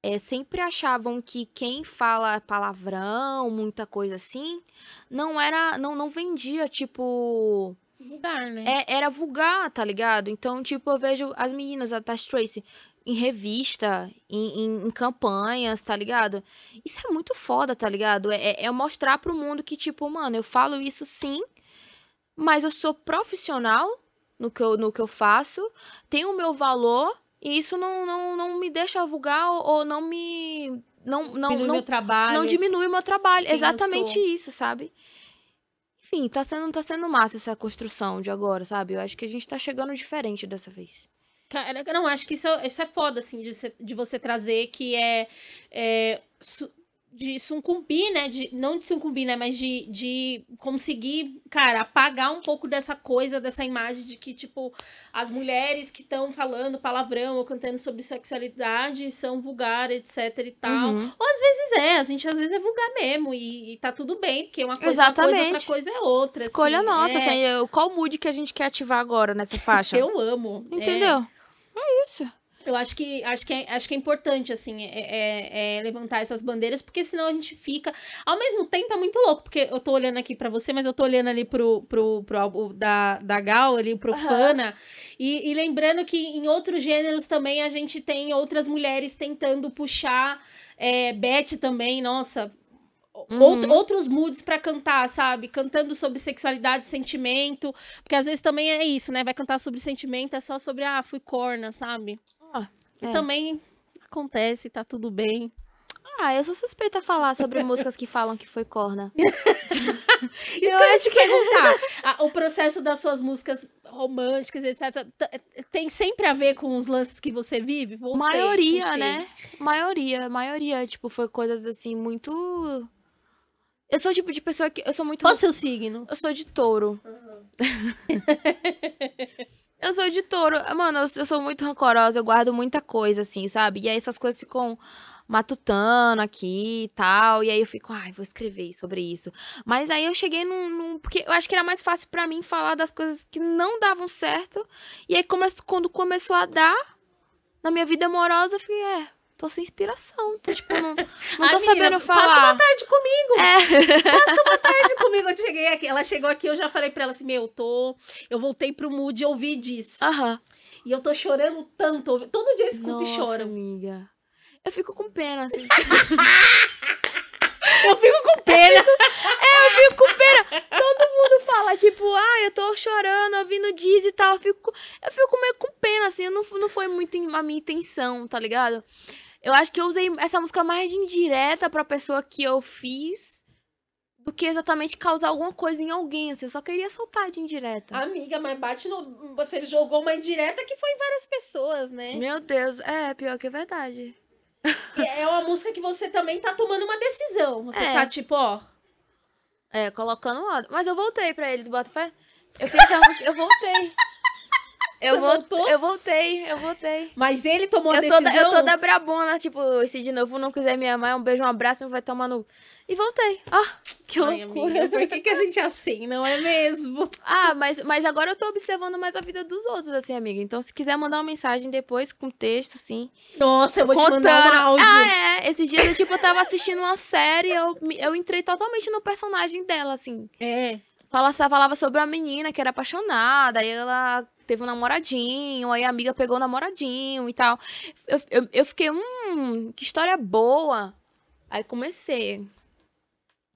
é, sempre achavam que quem fala palavrão, muita coisa assim, não era, não, não vendia, tipo, Lugar, né? é, era vulgar, tá ligado? Então, tipo, eu vejo as meninas, a Tash Tracy, em revista, em, em- em campanhas, tá ligado? Isso é muito foda, tá ligado? É, é- é mostrar pro mundo que, tipo, mano, eu falo isso sim, mas eu sou profissional no que eu, no que eu faço, tenho o meu valor, e isso não, não, não me deixa vulgar ou, não me. Não, não, Diminui não, meu trabalho. não diminui o meu trabalho. Exatamente isso, sabe? enfim, tá sendo, tá sendo massa essa construção de agora, sabe? Eu acho que a gente tá chegando diferente dessa vez. Cara, não, acho que isso, é- isso é foda, assim, de você, de você trazer que é. é su- de sucumbir, né? De, não de sucumbir, né? Mas de, de conseguir, cara, apagar um pouco dessa coisa, dessa imagem de que, tipo, as mulheres que estão falando palavrão ou cantando sobre sexualidade são vulgar, etc e tal. Uhum. Ou às vezes é, a gente às vezes é vulgar mesmo e, e tá tudo bem, porque uma coisa é uma coisa, Exatamente. outra coisa é outra. Escolha assim, nossa, é. assim, qual mood que a gente quer ativar agora nessa faixa? Eu amo. é. Entendeu? É isso. Eu acho que, acho que, é, acho que é importante, assim, é, é- é levantar essas bandeiras, porque senão a gente fica. Ao mesmo tempo é muito louco, porque eu tô olhando aqui pra você, mas eu tô olhando ali pro, pro, pro álbum da, da Gal, ali, pro Aham. Fana, e, e lembrando que em outros gêneros também a gente tem outras mulheres tentando puxar. É, Beth também, nossa. Uhum. out- outros moods pra cantar, sabe? Cantando sobre sexualidade, sentimento. Porque às vezes também é isso, né? Vai cantar sobre sentimento, é só sobre, ah, fui corna, sabe? Ah, E é. também acontece, tá tudo bem. Ah, eu sou suspeita a falar sobre músicas que falam que foi corna. Isso que eu ia te perguntar. A- o processo das suas músicas românticas, etc., tem sempre a ver com os lances que você vive? Voltei, maioria, puxei. né? Maioria, maioria. Tipo, foi coisas assim, muito. Eu sou o tipo de pessoa que. Eu sou muito. Qual o seu signo? Eu sou de touro. eu sou de touro. Mano, eu, eu sou muito rancorosa, eu guardo muita coisa, assim, sabe? E aí essas coisas ficam matutando aqui e tal. E aí eu fico, ai, vou escrever sobre isso. Mas aí eu cheguei num. num- porque eu acho que era mais fácil pra mim falar das coisas que não davam certo. E aí, come, quando começou a dar na minha vida amorosa, eu fiquei, é. Tô sem inspiração, tô tipo, não, não tô sabendo Passa uma falar. tarde comigo. É. Passa uma tarde comigo. Eu cheguei aqui, ela chegou aqui, eu já falei pra ela assim, meu, eu tô... Eu voltei pro mood e ouvi disso. Aham. E eu tô chorando tanto. Todo dia eu escuto Nossa, e choro. amiga. Eu fico com pena, assim. Eu fico com pena. eu fico com pena. Todo mundo fala, tipo, ah, eu tô chorando, ouvindo diz e tal. Eu fico, eu fico meio com pena, assim. Não, não foi muito a minha intenção, tá ligado? Eu acho que eu usei essa música mais de indireta pra pessoa que eu fiz do que exatamente causar alguma coisa em alguém, assim. Eu só queria soltar de indireta. Amiga, mas bate no... Você jogou uma indireta que foi em várias pessoas, né? Meu Deus, é, pior que é verdade. É uma música que você também tá tomando uma decisão. Você É. tá tipo, ó. É, colocando ódio. Mas eu voltei pra eles, bota fé. Eu fiz essa música, eu voltei. Eu voltou? Eu voltei, eu voltei. Mas ele tomou a Eu tô, decisão. da, eu tô da brabona, tipo, se de novo não quiser me amar, um beijo, um abraço, vai tomar no. E voltei. Ah, que Ai, loucura. amiga, por que, que a gente é assim, não é mesmo? Ah, mas, mas agora eu tô observando mais a vida dos outros, assim, amiga. Então, se quiser mandar uma mensagem depois com texto, assim. Nossa, eu vou te mandar um contando- áudio. Ah, é. Esses dias, eu, tipo, eu tava assistindo uma série, eu, eu entrei totalmente no personagem dela, assim. É. Fala, falava sobre a menina que era apaixonada, aí ela teve um namoradinho, aí a amiga pegou o namoradinho e tal. Eu, eu, eu fiquei, hum, que história boa. Aí comecei,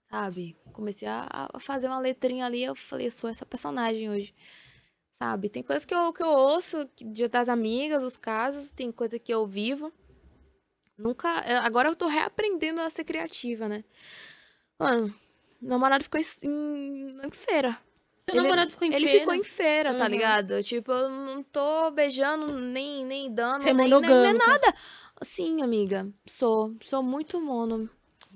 sabe? Comecei a, a fazer uma letrinha ali, eu falei, eu sou essa personagem hoje. Sabe? Tem coisas que eu, que eu ouço de- das amigas, os casos, tem coisa que eu vivo. Nunca. eu- Agora eu tô reaprendendo a ser criativa, né? Mano, o namorado ficou em, em feira. Seu Ele- namorado ficou em Ele feira. ficou em feira, tá Uhum. ligado? Tipo, eu não tô beijando, nem, nem dando, Você é nem, nem, nem monogâmica. nada. Sim, amiga. Sou. Sou muito mono.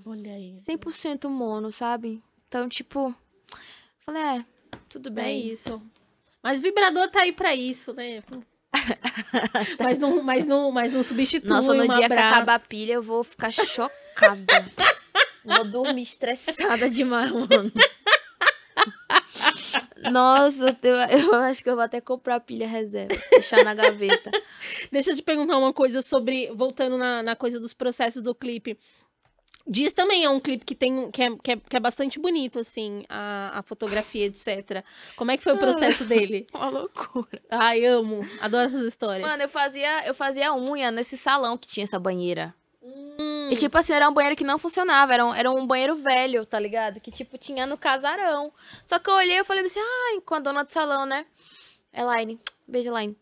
Olha aí. 100% mono, sabe? Então, tipo. Falei, é, tudo É bem. isso. Mas vibrador tá aí pra isso, né? mas, não, mas, não, mas não substitui Nossa, no um dia que abraço. acabar a pilha, eu vou ficar chocada. vou dormir estressada demais, mano. Nossa, eu, eu acho que eu vou até comprar a pilha reserva, deixar na gaveta. Deixa eu te perguntar uma coisa sobre. Voltando na, na coisa dos processos do clipe. Diz também é um clipe que tem que é, que é, que é bastante bonito, assim, a, a fotografia, etc. Como é que foi o processo dele? Uma loucura. Ai, amo. Adoro essas histórias. Mano, eu fazia, eu fazia unha nesse salão que tinha essa banheira. Hum, E, tipo assim, era um banheiro que não funcionava. Era um, era um banheiro velho, tá ligado? Que, tipo, tinha no casarão. Só que eu olhei e falei assim, ai, com a dona do salão, né? Elaine, beijo, Elaine.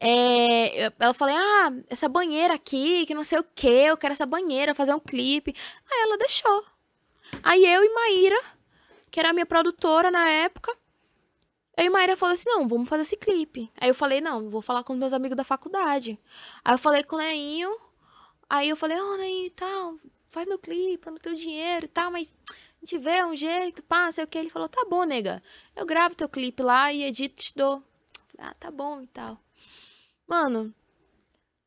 É, eu- ela falei, ah, essa banheira aqui, que não sei o que, eu quero essa banheira, fazer um clipe. Aí ela deixou. Aí eu e Maíra que era a minha produtora na época. Aí Maíra falou assim: não, vamos fazer esse clipe. Aí eu falei: não, vou falar com os meus amigos da faculdade. Aí eu falei com o Neinho. Aí eu falei: Neinho e tal, faz meu clipe, eu não tenho dinheiro e tal, mas gente vê um jeito, pá, sei o que. Ele falou: tá bom, nega, eu gravo teu clipe lá e edito e te dou. Ah, tá bom e tal. Mano,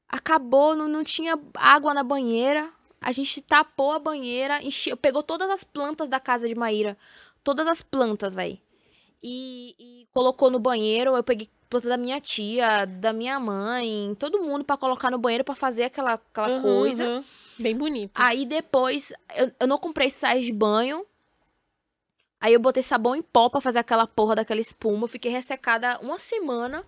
acabou, não, não tinha água na banheira. A gente tapou a banheira, encheu, pegou todas as plantas da casa de Maíra. Todas as plantas, velho. E, e, colocou no banheiro. Eu peguei planta da minha tia, da minha mãe, todo mundo para colocar no banheiro para fazer aquela, aquela uhum, coisa. Uhum. Bem bonito. Aí depois, eu, eu não comprei sais de banho. Aí eu botei sabão em pó pra fazer aquela porra daquela espuma. Fiquei ressecada uma semana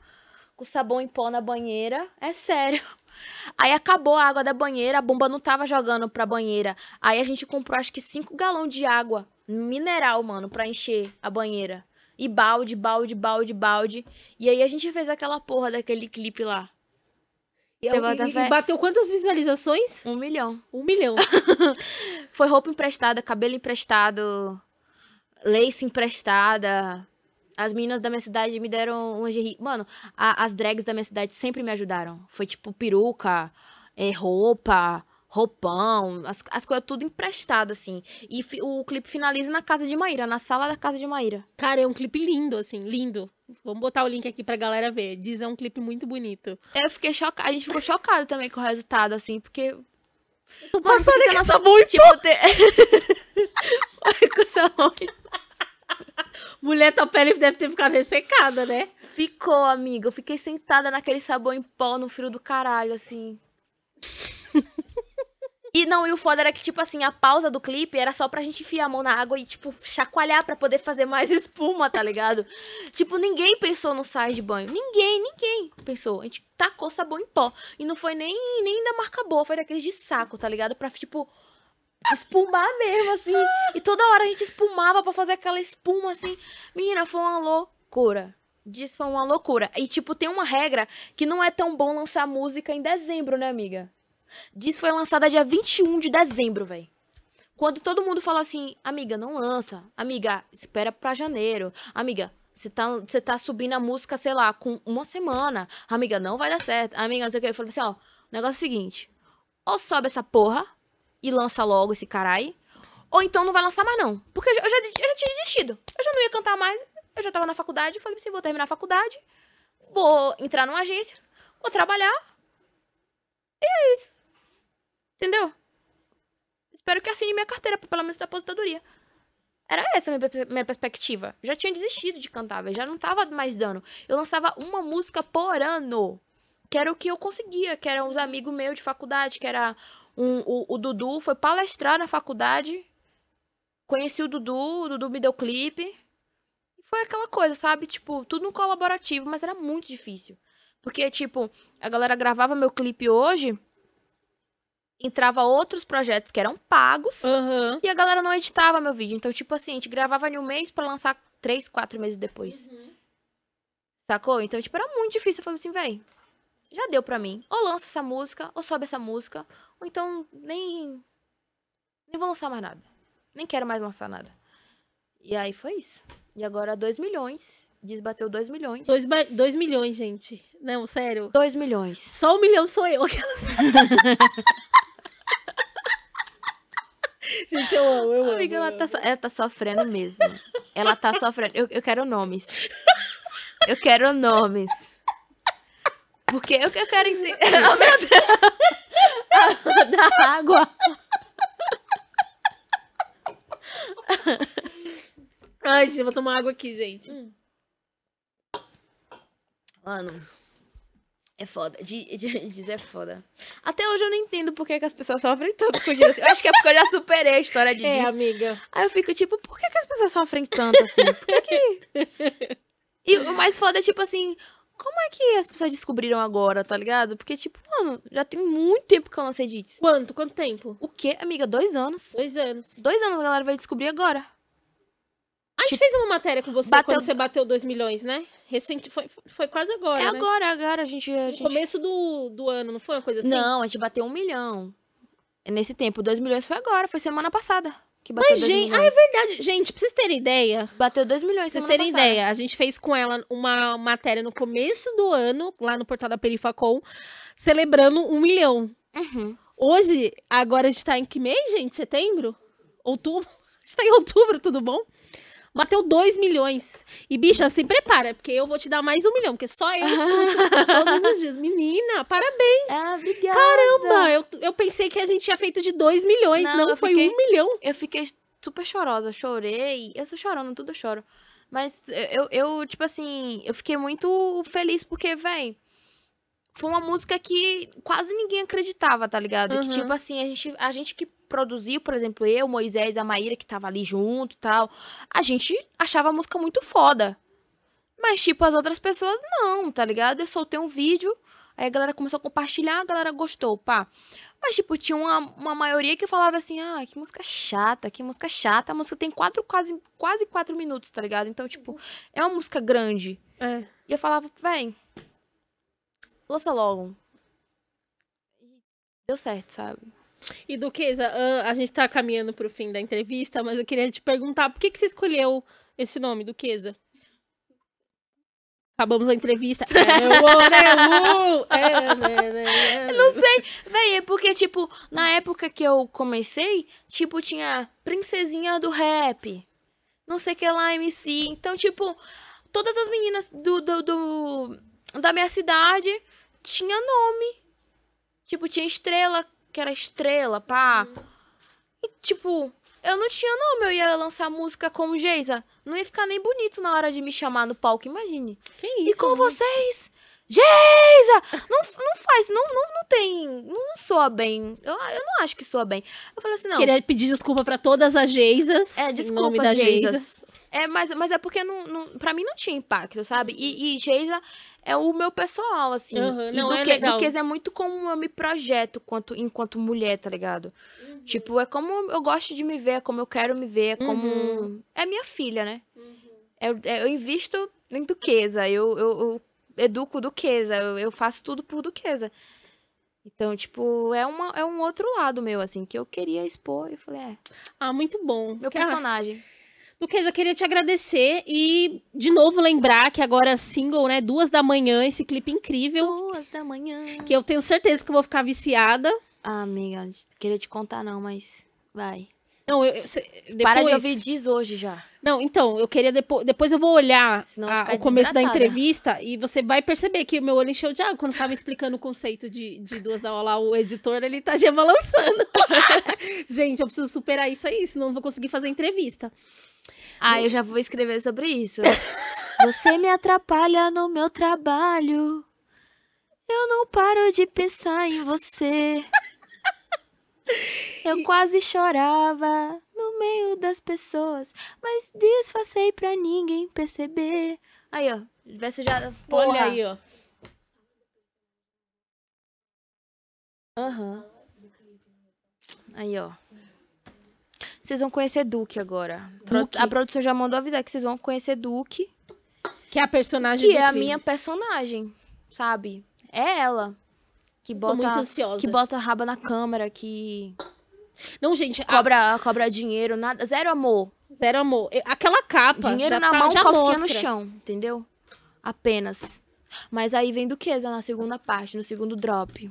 com sabão em pó na banheira. É sério. Aí acabou a água da banheira, a bomba não tava jogando pra banheira. Aí a gente comprou acho que 5 galões de água mineral, mano, pra encher a banheira. E balde, balde, balde, balde. E aí a gente fez aquela porra daquele clipe lá. E, Você e, e bateu quantas visualizações? Um milhão. Um milhão. Foi roupa emprestada, cabelo emprestado, lace emprestada. As meninas da minha cidade me deram lingerie. Mano, a, as drags da minha cidade sempre me ajudaram. Foi tipo peruca, é, roupa, roupão, as, as coisas tudo emprestado, assim. E fi, o clipe finaliza na casa de Maíra, na sala da casa de Maíra. Cara, é um clipe lindo, assim, lindo. Vamos botar o link aqui pra galera ver. Diz é um clipe muito bonito. Eu fiquei chocada, a gente ficou chocado também com o resultado, assim, porque. Passou ali com sabão tipo, ter... com sabão Mulher, tua pele deve ter ficado ressecada, né? Ficou, amiga. Eu fiquei sentada naquele sabão em pó no frio do caralho, assim. E não, e o foda era que, tipo assim, a pausa do clipe era só pra gente enfiar a mão na água e, tipo, chacoalhar pra poder fazer mais espuma, tá ligado? tipo, ninguém pensou no sais de banho. Ninguém, ninguém pensou. A gente tacou sabão em pó. E não foi nem, nem da marca boa, foi daqueles de saco, tá ligado? Pra, tipo, espumar mesmo, assim. E toda hora a gente espumava para fazer aquela espuma, assim. Menina, foi uma loucura. Diz foi uma loucura. E, tipo, tem uma regra que não é tão bom lançar música em dezembro, né, amiga? Diz foi lançada dia 21 de dezembro, velho. Quando todo mundo falou assim, amiga, não lança. Amiga, espera pra janeiro. Amiga, você tá, você tá subindo a música, sei lá, com uma semana. Amiga, não vai dar certo. Amiga, não sei o que. Eu falei assim, ó, o negócio é o seguinte. Ou sobe essa porra, e lança logo esse carai. Ou então não vai lançar mais, não. Porque eu já, eu já, eu já tinha desistido. Eu já não ia cantar mais. Eu já tava na faculdade. Falei assim: vou terminar a faculdade. Vou entrar numa agência. Vou trabalhar. E é isso. Entendeu? Espero que assine minha carteira, pelo menos da aposentadoria. Era essa minha, minha perspectiva. Já tinha desistido de cantar. Já não tava mais dando. Eu lançava uma música por ano. Que era o que eu conseguia. Que eram os amigos meus de faculdade. Que era um, o, o Dudu foi palestrar na faculdade. Conheci o Dudu, o Dudu me deu clipe. Foi aquela coisa, sabe? Tipo, tudo no colaborativo, mas era muito difícil. Porque, tipo, a galera gravava meu clipe hoje, entrava outros projetos que eram pagos, uhum. e a galera não editava meu vídeo. Então, tipo assim, a gente gravava em um mês para lançar três, quatro meses depois. Uhum. Sacou? Então, tipo, era muito difícil. Eu falei assim, véi, já deu pra mim. Ou lança essa música, ou sobe essa música, ou então nem. Nem vou lançar mais nada. Nem quero mais lançar nada. E aí foi isso. E agora 2 milhões. Desbateu 2 milhões. 2 milhões, gente. Não, sério. 2 milhões. Só um milhão sou eu. Aquelas... gente, eu amo, eu Amiga, amo. Ela, tá, ela tá sofrendo mesmo. Ela tá sofrendo. Eu, eu quero nomes. Eu quero nomes. Porque eu, eu quero entender. oh, meu Deus! da água. Ai, gente, vou tomar água aqui, gente. Hum. Mano, é foda. Dizer é foda. Até hoje eu não entendo por que, que as pessoas sofrem tanto com isso. Eu acho que é porque eu já superei a história de É, amiga. Aí eu fico tipo, por que, que as pessoas sofrem tanto assim? Por que que... E o mais foda é tipo assim, como é que as pessoas descobriram agora, tá ligado? Porque, tipo, mano, já tem muito tempo que eu lancei Dits. Quanto? Quanto tempo? O quê, amiga? Dois anos. Dois anos. Dois anos a galera vai descobrir agora. A gente tipo, fez uma matéria com você bateu... quando você bateu 2 milhões, né? Recente, foi, foi quase agora. É né? agora, agora a gente. A gente... No começo do, do ano, não foi uma coisa assim? Não, a gente bateu um milhão. Nesse tempo, 2 milhões foi agora, foi semana passada que bateu Mas, 2 gente, ah, é milhões. verdade. Gente, pra vocês terem ideia, Bateu 2 milhões pra vocês terem passada. ideia, a gente fez com ela uma matéria no começo do ano, lá no portal da Perifacom, celebrando um milhão. Uhum. Hoje, agora a gente tá em que mês, gente? Setembro? Outubro? A gente tá em outubro, tudo bom? Bateu 2 milhões. E, bicha, se prepara, porque eu vou te dar mais um milhão, porque só eu escuto todos os dias. Menina, parabéns. Ah, obrigada. Caramba, eu, eu pensei que a gente tinha feito de 2 milhões, Não, não, foi fiquei- um milhão. Eu fiquei super chorosa, chorei. Eu sou chorando, tudo eu choro. Mas eu, eu, tipo assim, eu fiquei muito feliz porque, véi, foi uma música que quase ninguém acreditava, tá ligado? Que, Uhum. tipo assim, a gente, a gente que produziu, por exemplo, eu, Moisés, a Maíra, que tava ali junto e tal, a gente achava a música muito foda. Mas, tipo, as outras pessoas não, tá ligado? Eu soltei um vídeo, aí a galera começou a compartilhar, a galera gostou, pá. Mas, tipo, tinha uma, uma maioria que falava assim, ah, que música chata, que música chata. A música tem quatro, quase, quase quatro minutos, tá ligado? Então, tipo, é uma música grande. É. E eu falava, véi, lança logo. Deu certo, sabe? E Duquesa, a gente tá caminhando pro fim da entrevista, mas eu queria te perguntar, por que, que você escolheu esse nome, Duquesa? Acabamos a entrevista. É, né, uh, é, né, né, Não sei, véi, é porque, tipo, na época que eu comecei, tipo, tinha Princesinha do Rap, não sei o que lá, MC. Então, tipo, todas as meninas do, do, do- da minha cidade tinha nome. Tipo, tinha Estrela, que era Estrela, pá. E, tipo, eu não tinha nome, eu ia lançar música como Geisa. Não ia ficar nem bonito na hora de me chamar no palco, imagine. Que E isso? com mano? vocês, Geisa! Não, não faz, não, não, não tem, não soa bem. Eu, eu não acho que soa bem. Eu falei assim, não. Queria pedir desculpa pra todas as Geisas. É, desculpa, nome da Geisa. Geisas. É, mas, mas é porque não, não, pra mim não tinha impacto, sabe? E, e Geisa é o meu pessoal, assim. E não, é Duque- legal. Duquês é muito como eu me projeto quanto, enquanto mulher, tá ligado? Tipo, é como eu gosto de me ver, é como eu quero me ver, é como... Uhum. É minha filha, né? Eu, eu invisto em Duquesa, eu, eu, eu educo Duquesa, eu, eu faço tudo por Duquesa. Então, tipo, é, uma, é um outro lado meu, assim, que eu queria expor. Eu falei, é, Ah, muito bom. meu personagem. Duquesa, queria te agradecer e, de novo, lembrar que agora é single, né? Duas da manhã, esse clipe incrível. Duas da manhã. Que eu tenho certeza que eu vou ficar viciada. Ah, amiga, queria te contar não, mas vai. Não, eu, eu- cê- depois... Para de ouvir diz hoje já. Não, então, eu queria depois. Depois eu vou olhar a- o começo da entrevista e você vai perceber que o meu olho encheu de água quando estava explicando o conceito de, de duas da aula. O editor, ele tá já balançando. Gente, eu preciso superar isso aí, senão eu não vou conseguir fazer entrevista. Ah, eu já vou escrever sobre isso. Você me atrapalha no meu trabalho. Eu não paro de pensar em você. Eu quase chorava no meio das pessoas, mas disfarcei pra ninguém perceber. Aí, ó, vê se já. Olha Porra. aí, ó. Aham. Aí, ó. Vocês vão conhecer Duque agora. Duque. A produção já mandou avisar que vocês vão conhecer Duque, Que é a personagem que do é a clipe. minha personagem, sabe? É ela. Que bota, muito ansiosa. que bota a raba na câmera, que Não, gente, a- cobra, cobra dinheiro, nada, zero amor. zero amor. Aquela capa. dinheiro na tá, mão, calcinha mostra. no chão, entendeu? Apenas. Mas aí vem Duquesa na segunda parte, no segundo drop.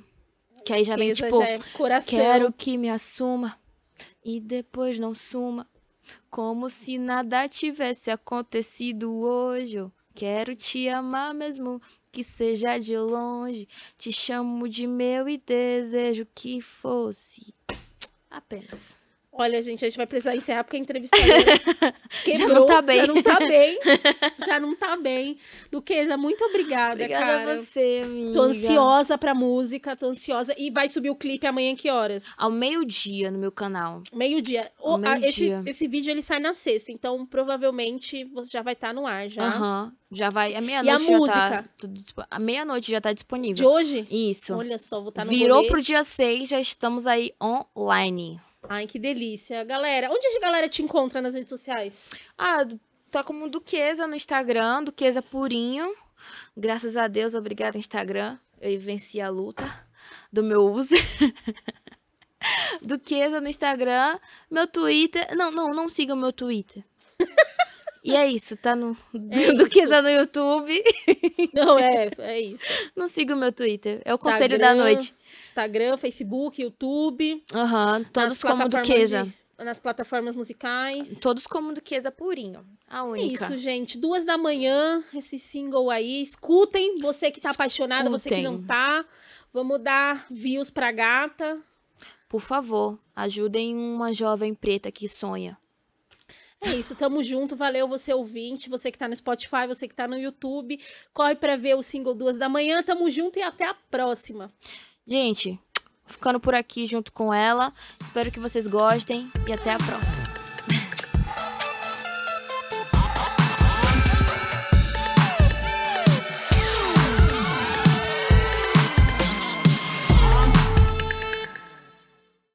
Que aí já vem, Essa tipo, já é coração. Quero que me assuma e depois não suma. Como se nada tivesse acontecido hoje. Eu quero te amar mesmo que seja de longe. Te chamo de meu e desejo que fosse. Apenas. Olha, gente, a gente vai precisar encerrar porque a entrevistadora quebrou, não tá bem. Já não tá bem. já não tá bem. Duquesa, muito obrigada, Obrigada cara. a você, amiga. Tô ansiosa pra música, tô ansiosa. E vai subir o clipe amanhã que horas? Ao meio-dia no meu canal. Meio-dia. O- Ao a- esse, esse vídeo ele sai na sexta, então provavelmente você já vai estar no ar já. Aham. Já vai. A E a meia-noite já tá. música? tudo dispo- A meia-noite já tá De disponível. hoje? Isso. Olha só, vou estar no Virou rolê. pro dia 6, já estamos aí online. Ai, que delícia. Galera, onde a galera te encontra nas redes sociais? Ah, tá como Duquesa no Instagram, Duquesa Purinho. Graças a Deus, obrigada Instagram. Eu venci a luta do meu uso. Duquesa no Instagram. Meu Twitter. Não, não, não siga o meu Twitter. E é isso, tá no É Duquesa no YouTube. Não, é, é isso. Não siga o meu Twitter. É o conselho da Instagram, noite. Instagram, Facebook, YouTube. Aham, todos nas como plataformas Duquesa. de- nas plataformas musicais. Todos como Duquesa purinho. A É única. Isso, gente. Duas da manhã, esse single aí. Escutem, você que tá apaixonada, você que não tá. Vamos dar views pra gata. Por favor, ajudem uma jovem preta que sonha. É isso, tamo junto. Valeu você ouvinte, você que tá no Spotify, você que tá no YouTube. Corre pra ver o single duas da manhã. Tamo junto e até a próxima. Gente, ficando por aqui junto com ela. Espero que vocês gostem e até a próxima.